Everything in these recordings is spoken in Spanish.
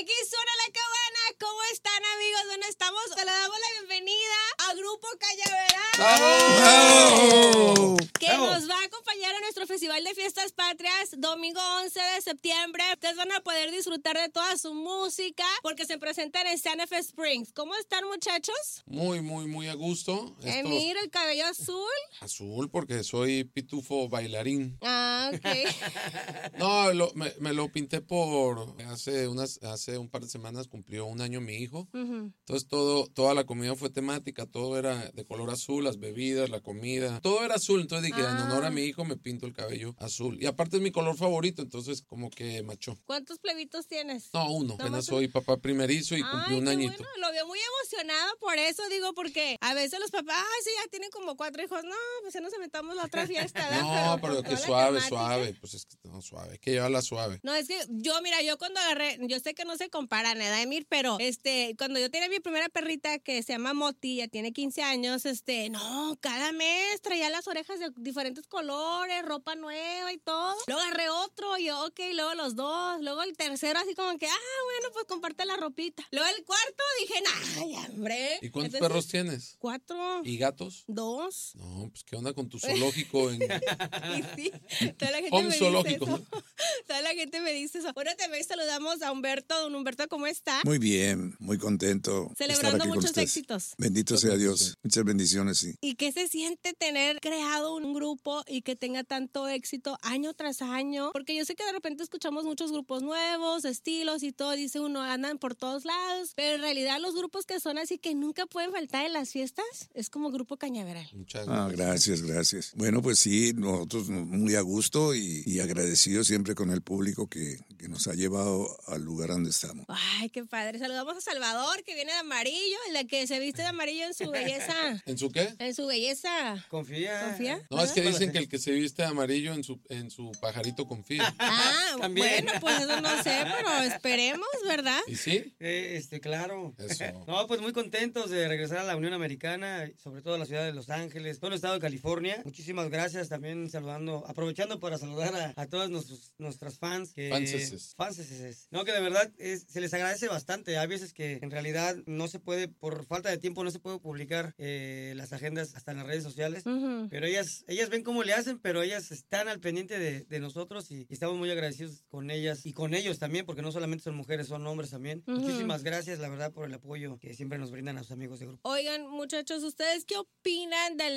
Aquí suena la cabana. ¿Cómo están, amigos? Bueno, estamos, te le damos la bienvenida a Grupo Cañaveral. Que nos va a acompañar a nuestro Festival de Fiestas Patrias domingo 11 de septiembre. Ustedes van a poder disfrutar de toda su música porque se presentan en Santa Fe Springs. ¿Cómo están, muchachos? Muy, muy, muy a gusto. Eh, mira, el cabello azul. Azul porque soy pitufo bailarín. Ah, No, lo- me, me lo pinté por hace unas hace un par de semanas cumplió un año mi hijo. Ujú. Entonces todo toda la comida fue temática, todo era de color azul, las bebidas, la comida, todo era azul. Entonces dije, en honor a Ah. mi hijo me pinto el cabello azul. Y aparte es mi color favorito, entonces como que machó. ¿Cuántos plebitos tienes? No, uno. Apenas soy papá primerizo y cumplí Ay, un qué añito. Bueno, lo veo muy emocionado por eso, digo, porque a veces los papás, ay, sí, ya tienen como cuatro hijos. No, pues ya nos inventamos la otra fiesta. ¿verdad? No, pero que suave, suave. Pues es que no, suave. Hay que llevarla suave. No, es que yo, mira, yo cuando agarré, yo sé que no se comparan, ¿eh, Emir? Pero este, cuando yo tenía mi primera perrita que se llama Moti, ya tiene 15 años, este, no, cada mes traía las orejas de diferentes colores, ropa nueva y todo. Luego agarré otro, y yo, ok, luego los dos, luego el tercero, así como que, ah, bueno, pues comparte la ropita. Luego el cuarto, dije, ay, hombre. ¿Y cuántos Entonces, perros tienes? Cuatro. ¿Y gatos? Dos. No, pues qué onda con tu zoológico en Y sí, toda la gente Home me zoológico, dice eso. Toda la gente me dice eso. Bueno, también saludamos a Humberto. Don Humberto, ¿cómo está? Muy bien, muy contento. de estar Celebrando aquí con muchos ustedes. éxitos. Bendito sea Dios. Muchas bendiciones, sí. ¿Y qué se siente tener creado un grupo y que tenga tanto éxito año tras año? Porque yo sé que de repente escuchamos muchos grupos nuevos, estilos y todo, dice uno, andan por todos lados, pero en realidad los grupos que son así que nunca pueden faltar en las fiestas es como Grupo Cañaveral. Muchas Ah, gracias, gracias. Bueno, pues sí, nosotros muy a gusto y, y agradecidos siempre con el público que, que nos ha llevado al lugar donde estamos. Ay, qué padre. Saludamos a Salvador, que viene de amarillo, el que se viste de amarillo en su belleza. ¿En su qué? En su belleza. Confía. ¿Confía? No, es que dicen que el que se viste de amarillo en su, en su pajarito confía. Ah, También. bueno, pues eso no sé, pero esperemos, ¿verdad? ¿Y sí? Eh, este, claro. Eso. No, pues muy contentos de regresar a la Unión Americana, sobre todo a la ciudad de Los Ángeles, todo el estado de California. Muchísimas gracias también saludando, aprovechando para saludar a, a todas nuestros, nuestras fans. Que, Fanses. Fanses. No, que de verdad es- se les agradece bastante. Hay veces que en realidad no se puede, por falta de tiempo, no se puede publicar eh, las agendas hasta en las redes sociales. Pero ellas, ellas ven cómo le hacen, pero ellas están al pendiente de, de nosotros y, y estamos muy agradecidos con ellas y con ellos también, porque no solamente son mujeres, son hombres también. Muchísimas gracias, la verdad, por el apoyo que siempre nos brindan a sus amigos de grupo. Oigan, muchachos, ¿ustedes qué opinan del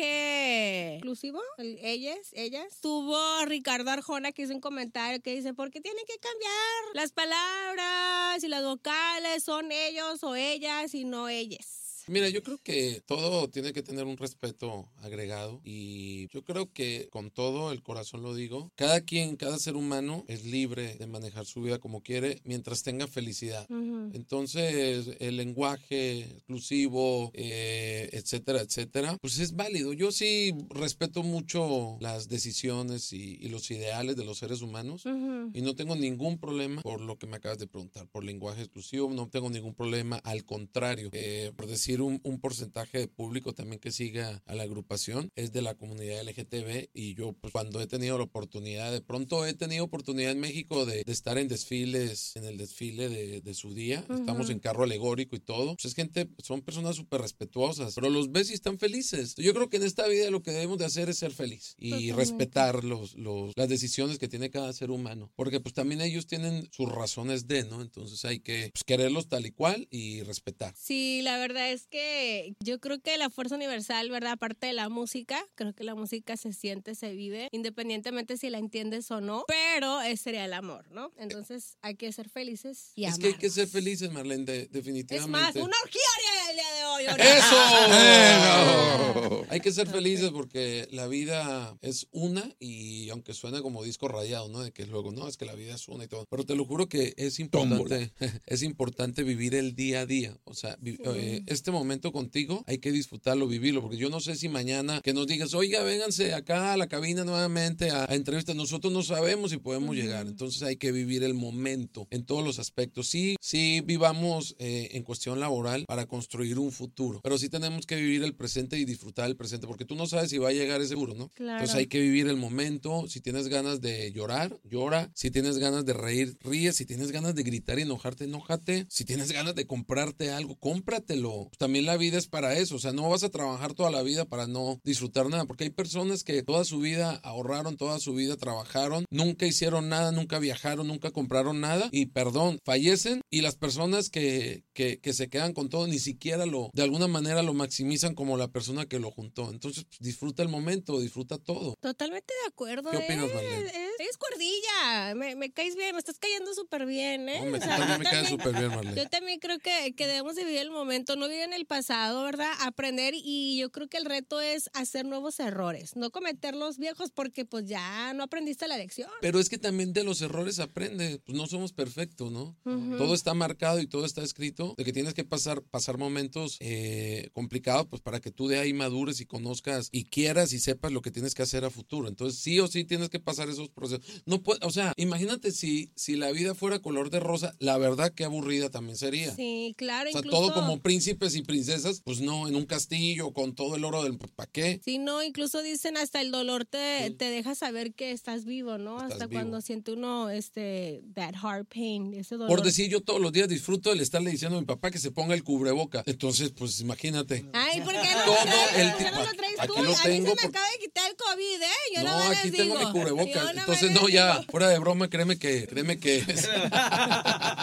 lenguaje inclusivo? El- ellas, ellas. Tuvo Ricardo Arjona que hizo un comentario que dice, ¿por qué tienen que cambiar las palabras y las vocales? Son ellos o ellas y no ellas. Mira, yo creo que todo tiene que tener un respeto agregado y yo creo que con todo el corazón lo digo, cada quien, cada ser humano es libre de manejar su vida como quiere mientras tenga felicidad. Ujú. Entonces, el lenguaje exclusivo, eh, etcétera, etcétera, pues es válido. Yo sí respeto mucho las decisiones y, y los ideales de los seres humanos. Ujú. Y no tengo ningún problema por lo que me acabas de preguntar, por lenguaje exclusivo, no tengo ningún problema, al contrario, eh, por decir un, un porcentaje de público también que siga a la agrupación es de la comunidad LGTB y yo pues cuando he tenido la oportunidad, de pronto he tenido oportunidad en México de, de estar en desfiles, en el desfile de, de su día, estamos en carro alegórico y todo, pues es gente, son personas súper respetuosas, pero los ves y están felices. Yo creo que en esta vida lo que debemos de hacer es ser feliz y Totalmente. respetar los, los, las decisiones que tiene cada ser humano, porque pues también ellos tienen sus razones de, ¿no? Entonces hay que pues, quererlos tal y cual y respetar. Sí, la verdad es que yo creo que la fuerza universal, ¿verdad? Aparte de la música, creo que la música se siente, se vive, independientemente si la entiendes o no, pero ese sería el amor, ¿no? Entonces hay que ser felices y Es que hay que ser felices, Marlene, de- Es definitivamente. más, una orgía haría el día de hoy. ahorita. ¡Eso! Hay que ser felices porque la vida es una y aunque suena como disco rayado, ¿no? De que luego, no, es que la vida es una y todo. Pero te lo juro que es importante, es importante vivir el día a día. O sea, vi- eh, este momento contigo hay que disfrutarlo, vivirlo, porque yo no sé si mañana que nos digas, oiga, vénganse acá a la cabina nuevamente a, a entrevistas. Nosotros no sabemos si podemos llegar. Entonces hay que vivir el momento en todos los aspectos. Sí, sí, vivamos eh, en cuestión laboral para construir construir un futuro. Pero sí tenemos que vivir el presente y disfrutar el presente, porque tú no sabes si va a llegar ese seguro, ¿no? Claro. Entonces hay que vivir el momento. Si tienes ganas de llorar, llora. Si tienes ganas de reír, ríe. Si tienes ganas de gritar y enojarte, enójate. Si tienes ganas de comprarte algo, cómpratelo. También la vida es para eso. O sea, no vas a trabajar toda la vida para no disfrutar nada, porque hay personas que toda su vida ahorraron, toda su vida trabajaron, nunca hicieron nada, nunca viajaron, nunca compraron nada y perdón, fallecen y las personas que, que, que se quedan con todo ni siquiera lo, de alguna manera lo maximizan como la persona que lo juntó. Entonces, pues, disfruta el momento, disfruta todo. Totalmente de acuerdo. ¿Qué opinas, ¿eh? Marlene? Es, es cuerdilla. Me, me caes bien, me estás cayendo súper bien, ¿eh? Hombre, O tú sea, también yo me caes también- súper bien, Marlene. Yo también creo que, que debemos de vivir el momento, no vivir en el pasado, ¿verdad? Aprender y yo creo que el reto es hacer nuevos errores, no cometer los viejos porque pues ya no aprendiste la lección. Pero es que también de los errores aprende. Pues no somos perfectos, ¿no? Todo está marcado y todo está escrito de que tienes que pasar, pasar momentos eh, complicados pues para que tú de ahí madures y conozcas y quieras y sepas lo que tienes que hacer a futuro. Entonces sí o sí tienes que pasar esos procesos. No puede, o sea, imagínate si, si la vida fuera color de rosa, la verdad que aburrida también sería. Sí, claro, O sea, incluso... todo como príncipes y princesas, pues no, en un castillo con todo el oro del ¿para qué? Sí, no, incluso dicen hasta el dolor te, Sí. te deja saber que estás vivo, ¿no? Estás hasta vivo. cuando siente uno, este, that heart pain, ese dolor. Por decir, yo todos los días disfruto el estarle diciendo a mi papá que se ponga el cubreboca. Entonces, pues imagínate. Ay, ¿por qué no Todo? El ¿Por qué tipo- no lo traes aquí tú? lo a mí tengo se me acaba de quitar el COVID, ¿eh? Yo no, no, aquí les tengo digo. mi cubreboca. Yo no me Entonces, no, ya, fuera de broma, créeme que, créeme que.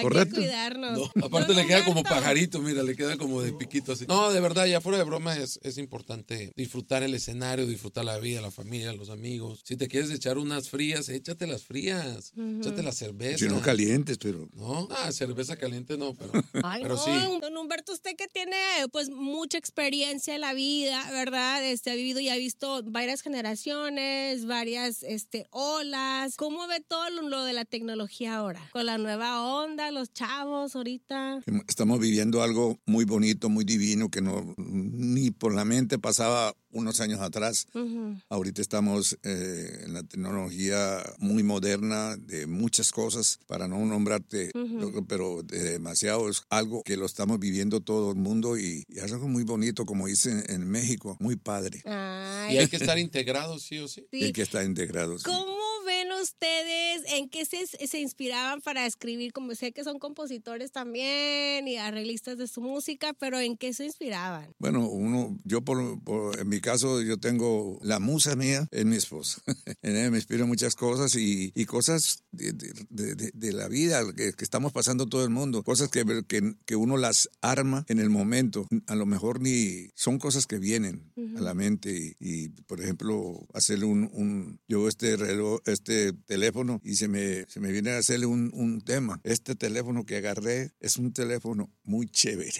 Hay Correcto. que cuidarnos. No, aparte le queda como pajarito, mira, le queda como de piquito así. No, de verdad, ya fuera de broma es, es importante disfrutar el escenario, disfrutar la vida, la familia, los amigos. Si te quieres echar unas frías, échate las frías, échate la cerveza. Si no calientes, pero No, ah, cerveza caliente no, pero, Ay, pero no, sí. don Humberto, usted que tiene pues mucha experiencia en la vida, ¿verdad? Este ha vivido y ha visto varias generaciones, varias este olas. ¿Cómo ve todo lo, lo de la tecnología ahora? Con la nueva onda, los chavos ahorita. estamos viviendo algo muy bonito, muy divino, que no ni por la mente pasaba unos años atrás. Ahorita estamos eh, en la tecnología muy moderna de muchas cosas, para no nombrarte, pero de demasiado es algo que lo estamos viviendo todo el mundo y, y es algo muy bonito, como dicen en México, muy padre. Ay, Y hay que estar integrados, sí o sí. sí. El que está integrado. sí. ¿Cómo ven ustedes? ¿En qué se, se inspiraban para escribir? Como sé que son compositores también y arreglistas de su música, pero ¿en qué se inspiraban? Bueno, uno, yo por, por- en mi caso, yo tengo la musa mía en mi esposa. en ella me inspiro muchas cosas y, y cosas de, de- de- de- la vida que, que estamos pasando todo el mundo. Cosas que, que, que uno las arma en el momento. A lo mejor ni son cosas que vienen a la mente y, y, por ejemplo, hacerle un, un yo este reloj, este teléfono y se me, se me viene a hacerle un, un tema. Este teléfono que agarré es un teléfono muy chévere.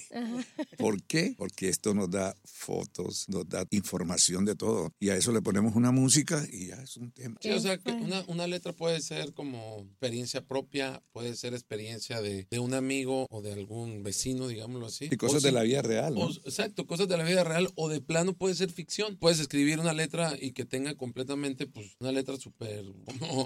¿Por qué? Porque esto nos da fotos, nos da información de todo. Y a eso le ponemos una música y ya es un tema. Sí, o sea, que una, una letra puede ser como experiencia propia, puede ser experiencia de, de un amigo o de algún vecino, digámoslo así. Y cosas O de la vida real. ¿no? o- exacto, cosas de la vida real o de plano puede ser ficción. Puedes escribir una letra y que tenga completamente, pues, una letra súper,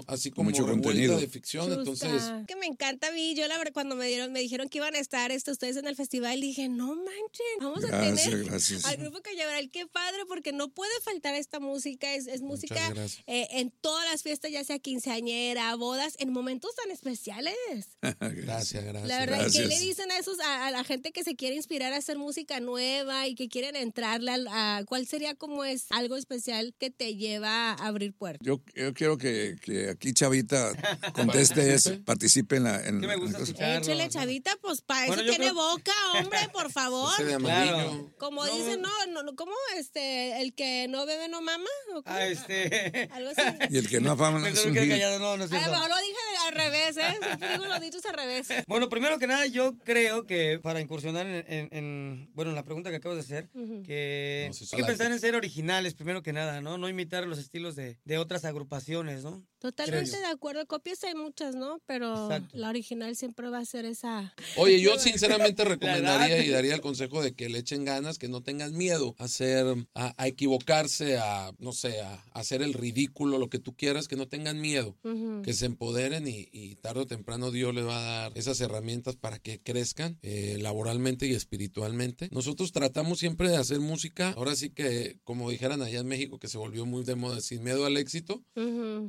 así como Mucho contenido. de ficción. Entonces, que me encanta a mí. Yo la verdad cuando me dieron, me dijeron que iban a estar este, en el festival, dije, no manchen, vamos a Gracias, tener gracias. al grupo Cañaveral, qué padre, porque no puede faltar esta música, es, es música eh, en todas las fiestas, ya sea quinceañera, bodas, en momentos tan especiales. gracias, gracias. La verdad, ¿qué le dicen a esos a, a la gente que se quiere inspirar a hacer música nueva y que quieren entrarle al- a, cuál sería como es algo especial que te lleva a abrir puertas? Yo, yo quiero que, que aquí Chavita conteste eso, participe en la... En, Que me gusta en- ¿no? chavita, pues para eso Bueno, yo tiene creo- boca, hombre, por favor. Claro. Como No. dicen, no, no, no, ¿cómo? Este, el que no bebe no mama, ¿o cómo? Ah, este. Algo así. Y el que no afama no es un callado, no, no es A lo mejor lo dije al revés, ¿eh? Siempre digo los dichos al revés. Bueno, primero que nada, yo creo que para incursionar en, en- en- bueno, en la pregunta que acabas de hacer, que No, hay que pensar en ser originales, primero que nada, ¿no? No imitar los estilos de, de otras agrupaciones, ¿no? Totalmente de acuerdo. Copias hay muchas, ¿no? Pero Exacto. la original siempre va a ser esa. Oye, yo sinceramente recomendaría edad. y daría el consejo de que le echen ganas, que no tengan miedo a hacer, a, a equivocarse, a, no sé, a, a hacer el ridículo, lo que tú quieras, que no tengan miedo, que se empoderen y, y tarde o temprano Dios les va a dar esas herramientas para que crezcan eh, laboralmente y espiritualmente. Nosotros tratamos siempre de hacer música, ahora sí que, como dijeran allá en México, que se volvió muy de moda, sin miedo al éxito,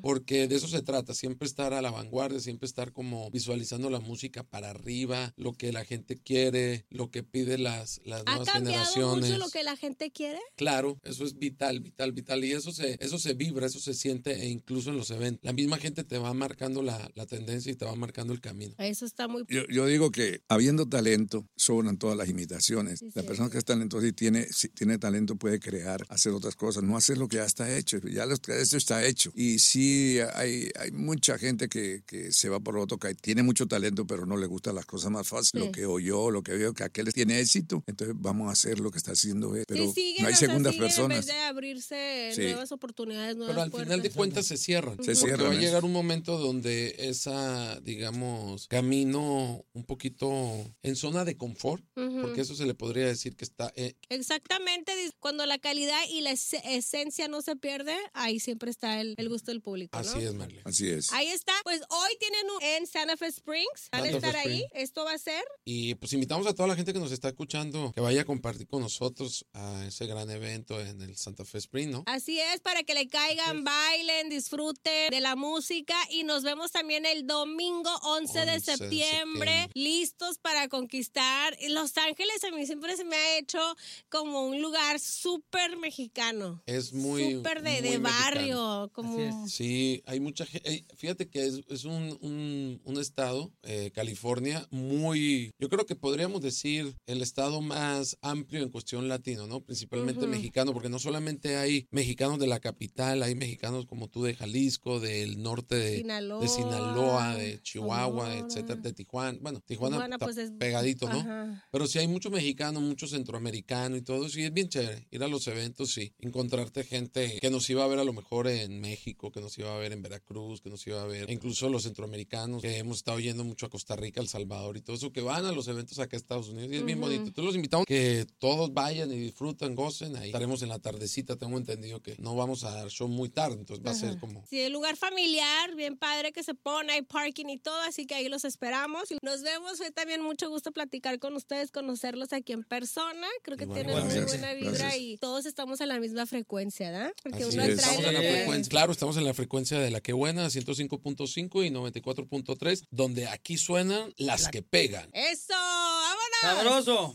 porque de eso se trata, siempre estar a la vanguardia, siempre estar como visualizando la música para arriba, lo que la gente quiere, lo que pide las, las ¿Ha nuevas cambiado generaciones. mucho lo que la gente quiere? Claro, eso es vital, vital, vital. Y eso se, eso se vibra, eso se siente e incluso en los eventos. La misma gente te va marcando la, la tendencia y te va marcando el camino. Eso está muy. Yo, yo digo que habiendo talento, sobran todas las imitaciones. Sí, la cierto. persona que es talentosa y tiene, si tiene talento puede crear, hacer otras cosas, no hacer lo que ya está hecho. Ya lo que esto está hecho. Y sí, hay, hay mucha gente que, que se va por otro, que tiene mucho talento, pero no le gustan las cosas más fáciles. Sí. Lo que oyó, lo que veo que aquel tiene éxito, entonces vamos a hacer lo que está haciendo él. Pero sí, no hay o sea, segundas siguen En personas. vez de abrirse Sí. nuevas oportunidades, nuevas Pero al final de puertas. cuentas se cierran. Se porque cierran, va a llegar un momento donde esa, digamos, camino un poquito en zona de confort, Ujú. porque eso se le podría decir que está eh, Exactamente, cuando la calidad y la es- esencia no se pierde, ahí siempre está el, el gusto del público, ¿no? así es, Marlene. Así es. Ahí está, pues hoy tienen un en Santa Fe Springs, van a estar ahí, esto va a ser, Y pues invitamos a toda la gente que nos está escuchando que vaya a compartir con nosotros a ese gran evento en el Santa Fe Spring, ¿no? así es, para que le caigan, bailen, disfruten de la música y nos vemos también el domingo 11, 11 de de septiembre, listos para conquistar. Los Ángeles a mí siempre se me ha hecho como un lugar súper mexicano. Es muy. Súper de, muy de mexicano. barrio, como... Sí, hay mucha gente. Fíjate que es, es un, un- un estado, eh, California, muy. Yo creo que podríamos decir el estado más amplio en cuestión latino, ¿no? Principalmente Ujú. mexicano, porque no solamente hay mexicanos de la capital, hay mexicanos como tú de Jalisco, del norte de Sinaloa, de, Sinaloa, de Chihuahua, Sonora. etcétera, de Tijuana. Bueno, Tijuana, Tijuana, está pues, es- pegadito, ¿no? Ajá. Pero sí hay mucho mexicano, mucho centroamericano y todo. Y es bien chévere ir a los eventos y encontrarte gente que nos iba a ver a lo mejor en México, que nos iba a ver en Veracruz, que nos iba a ver, e incluso los centroamericanos, que hemos estado yendo mucho a Costa Rica, El Salvador y todo eso, que van a los eventos acá a Estados Unidos. Y es bien bonito. Entonces los invitamos que todos vayan y disfruten, gocen. Ahí estaremos en la tardecita. Tengo entendido que no vamos a dar show muy tarde, entonces va a ser como Sí, el lugar familiar, bien padre que se pone, hay parking y todo, así que ahí los esperamos. Nos vemos, fue también mucho gusto platicar con ustedes, conocerlos aquí en persona. Creo que tienen muy Igualmente. buena vibra Gracias. y todos estamos en la misma frecuencia, ¿verdad? Porque Así uno es. Estamos en la frecuencia, claro, estamos en la frecuencia de la que buena, 105.5 y 94.3, donde aquí suenan las que pegan. ¡Eso! ¡Vámonos! ¡Sabroso!